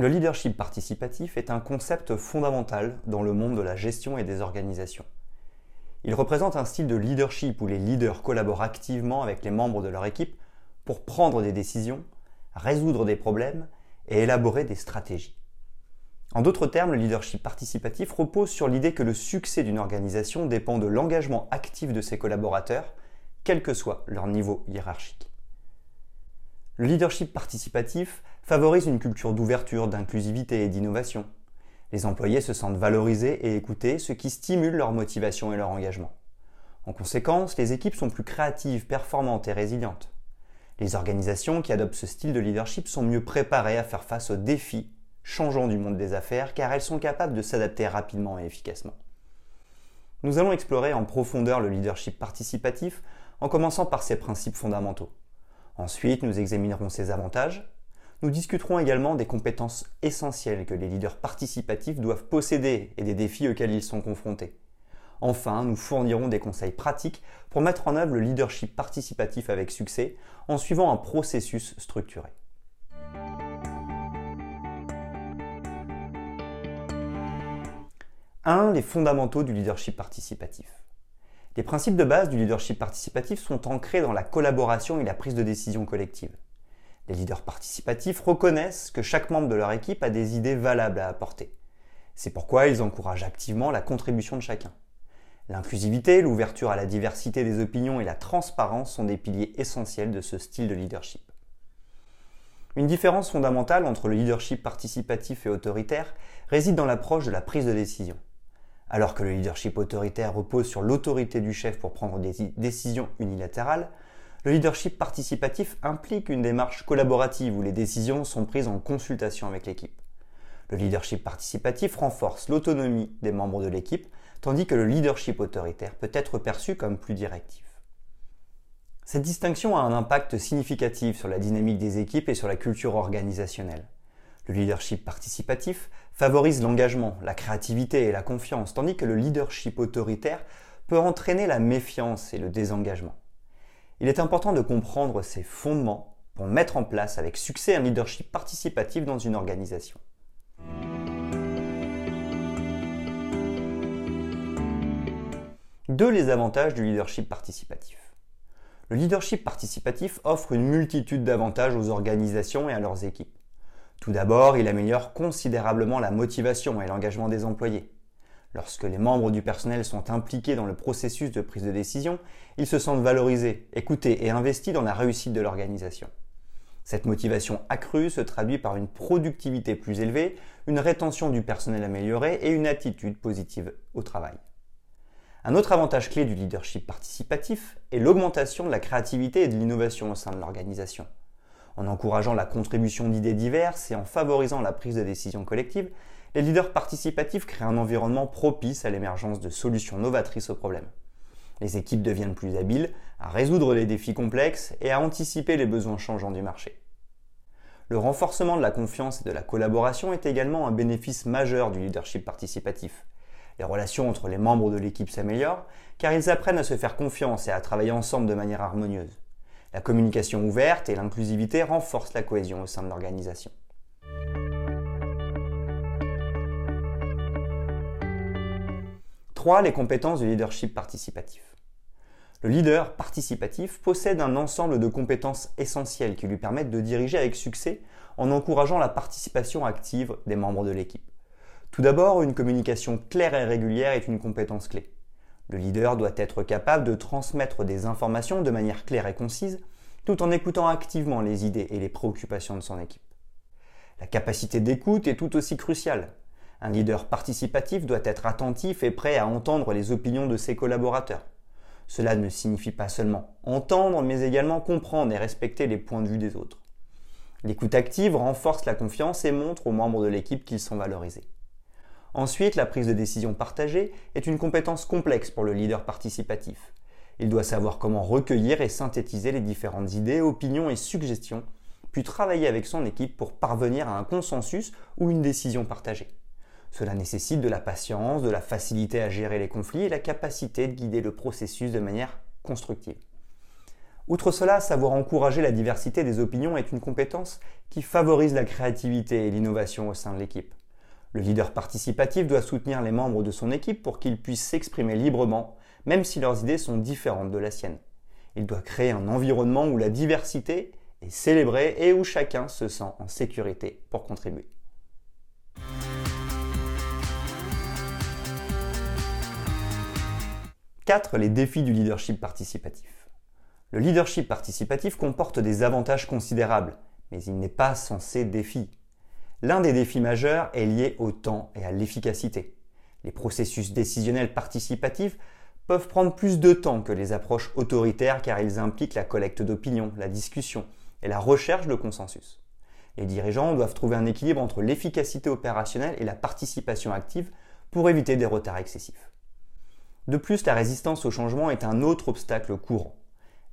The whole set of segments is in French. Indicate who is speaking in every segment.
Speaker 1: Le leadership participatif est un concept fondamental dans le monde de la gestion et des organisations. Il représente un style de leadership où les leaders collaborent activement avec les membres de leur équipe pour prendre des décisions, résoudre des problèmes et élaborer des stratégies. En d'autres termes, le leadership participatif repose sur l'idée que le succès d'une organisation dépend de l'engagement actif de ses collaborateurs, quel que soit leur niveau hiérarchique. Le leadership participatif favorise une culture d'ouverture, d'inclusivité et d'innovation. Les employés se sentent valorisés et écoutés, ce qui stimule leur motivation et leur engagement. En conséquence, les équipes sont plus créatives, performantes et résilientes. Les organisations qui adoptent ce style de leadership sont mieux préparées à faire face aux défis changeants du monde des affaires car elles sont capables de s'adapter rapidement et efficacement. Nous allons explorer en profondeur le leadership participatif en commençant par ses principes fondamentaux. Ensuite, nous examinerons ses avantages, nous discuterons également des compétences essentielles que les leaders participatifs doivent posséder et des défis auxquels ils sont confrontés. Enfin, nous fournirons des conseils pratiques pour mettre en œuvre le leadership participatif avec succès en suivant un processus structuré. 1. Les fondamentaux du leadership participatif. Les principes de base du leadership participatif sont ancrés dans la collaboration et la prise de décision collective. Les leaders participatifs reconnaissent que chaque membre de leur équipe a des idées valables à apporter. C'est pourquoi ils encouragent activement la contribution de chacun. L'inclusivité, l'ouverture à la diversité des opinions et la transparence sont des piliers essentiels de ce style de leadership. Une différence fondamentale entre le leadership participatif et autoritaire réside dans l'approche de la prise de décision. Alors que le leadership autoritaire repose sur l'autorité du chef pour prendre des décisions unilatérales, le leadership participatif implique une démarche collaborative où les décisions sont prises en consultation avec l'équipe. Le leadership participatif renforce l'autonomie des membres de l'équipe, tandis que le leadership autoritaire peut être perçu comme plus directif. Cette distinction a un impact significatif sur la dynamique des équipes et sur la culture organisationnelle. Le leadership participatif favorise l'engagement, la créativité et la confiance, tandis que le leadership autoritaire peut entraîner la méfiance et le désengagement il est important de comprendre ces fondements pour mettre en place avec succès un leadership participatif dans une organisation. Deux les avantages du leadership participatif. Le leadership participatif offre une multitude d'avantages aux organisations et à leurs équipes. Tout d'abord, il améliore considérablement la motivation et l'engagement des employés. Lorsque les membres du personnel sont impliqués dans le processus de prise de décision, ils se sentent valorisés, écoutés et investis dans la réussite de l'organisation. Cette motivation accrue se traduit par une productivité plus élevée, une rétention du personnel améliorée et une attitude positive au travail. Un autre avantage clé du leadership participatif est l'augmentation de la créativité et de l'innovation au sein de l'organisation. En encourageant la contribution d'idées diverses et en favorisant la prise de décision collective, les leaders participatifs créent un environnement propice à l'émergence de solutions novatrices aux problèmes. Les équipes deviennent plus habiles à résoudre les défis complexes et à anticiper les besoins changeants du marché. Le renforcement de la confiance et de la collaboration est également un bénéfice majeur du leadership participatif. Les relations entre les membres de l'équipe s'améliorent car ils apprennent à se faire confiance et à travailler ensemble de manière harmonieuse. La communication ouverte et l'inclusivité renforcent la cohésion au sein de l'organisation. 3. Les compétences du leadership participatif. Le leader participatif possède un ensemble de compétences essentielles qui lui permettent de diriger avec succès en encourageant la participation active des membres de l'équipe. Tout d'abord, une communication claire et régulière est une compétence clé. Le leader doit être capable de transmettre des informations de manière claire et concise, tout en écoutant activement les idées et les préoccupations de son équipe. La capacité d'écoute est tout aussi cruciale. Un leader participatif doit être attentif et prêt à entendre les opinions de ses collaborateurs. Cela ne signifie pas seulement entendre, mais également comprendre et respecter les points de vue des autres. L'écoute active renforce la confiance et montre aux membres de l'équipe qu'ils sont valorisés. Ensuite, la prise de décision partagée est une compétence complexe pour le leader participatif. Il doit savoir comment recueillir et synthétiser les différentes idées, opinions et suggestions, puis travailler avec son équipe pour parvenir à un consensus ou une décision partagée. Cela nécessite de la patience, de la facilité à gérer les conflits et la capacité de guider le processus de manière constructive. Outre cela, savoir encourager la diversité des opinions est une compétence qui favorise la créativité et l'innovation au sein de l'équipe. Le leader participatif doit soutenir les membres de son équipe pour qu'ils puissent s'exprimer librement, même si leurs idées sont différentes de la sienne. Il doit créer un environnement où la diversité est célébrée et où chacun se sent en sécurité pour contribuer. 4. Les défis du leadership participatif. Le leadership participatif comporte des avantages considérables, mais il n'est pas censé défi. L'un des défis majeurs est lié au temps et à l'efficacité. Les processus décisionnels participatifs peuvent prendre plus de temps que les approches autoritaires car ils impliquent la collecte d'opinions, la discussion et la recherche de consensus. Les dirigeants doivent trouver un équilibre entre l'efficacité opérationnelle et la participation active pour éviter des retards excessifs. De plus, la résistance au changement est un autre obstacle courant.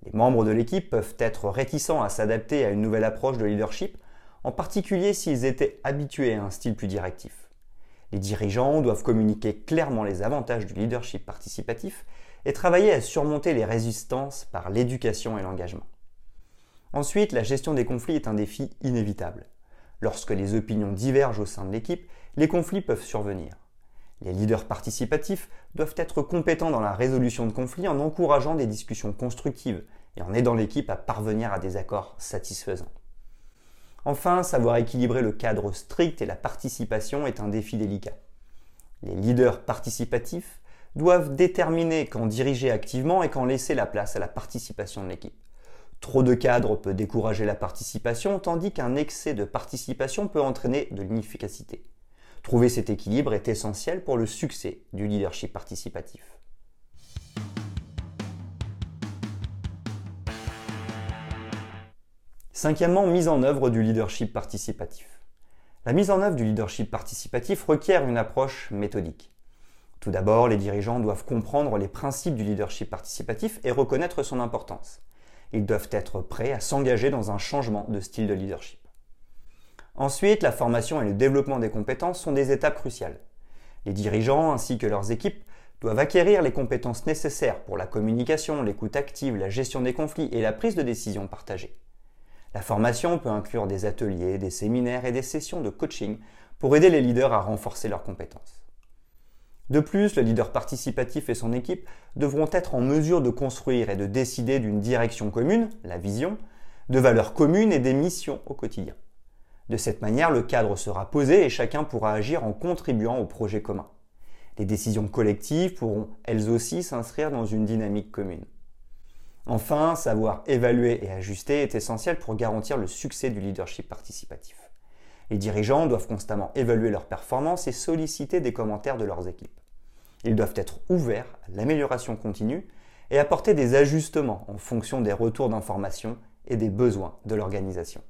Speaker 1: Les membres de l'équipe peuvent être réticents à s'adapter à une nouvelle approche de leadership en particulier s'ils étaient habitués à un style plus directif. Les dirigeants doivent communiquer clairement les avantages du leadership participatif et travailler à surmonter les résistances par l'éducation et l'engagement. Ensuite, la gestion des conflits est un défi inévitable. Lorsque les opinions divergent au sein de l'équipe, les conflits peuvent survenir. Les leaders participatifs doivent être compétents dans la résolution de conflits en encourageant des discussions constructives et en aidant l'équipe à parvenir à des accords satisfaisants. Enfin, savoir équilibrer le cadre strict et la participation est un défi délicat. Les leaders participatifs doivent déterminer quand diriger activement et quand laisser la place à la participation de l'équipe. Trop de cadres peut décourager la participation, tandis qu'un excès de participation peut entraîner de l'inefficacité. Trouver cet équilibre est essentiel pour le succès du leadership participatif. Cinquièmement, mise en œuvre du leadership participatif. La mise en œuvre du leadership participatif requiert une approche méthodique. Tout d'abord, les dirigeants doivent comprendre les principes du leadership participatif et reconnaître son importance. Ils doivent être prêts à s'engager dans un changement de style de leadership. Ensuite, la formation et le développement des compétences sont des étapes cruciales. Les dirigeants ainsi que leurs équipes doivent acquérir les compétences nécessaires pour la communication, l'écoute active, la gestion des conflits et la prise de décision partagée. La formation peut inclure des ateliers, des séminaires et des sessions de coaching pour aider les leaders à renforcer leurs compétences. De plus, le leader participatif et son équipe devront être en mesure de construire et de décider d'une direction commune, la vision, de valeurs communes et des missions au quotidien. De cette manière, le cadre sera posé et chacun pourra agir en contribuant au projet commun. Les décisions collectives pourront elles aussi s'inscrire dans une dynamique commune. Enfin, savoir évaluer et ajuster est essentiel pour garantir le succès du leadership participatif. Les dirigeants doivent constamment évaluer leurs performances et solliciter des commentaires de leurs équipes. Ils doivent être ouverts à l'amélioration continue et apporter des ajustements en fonction des retours d'informations et des besoins de l'organisation.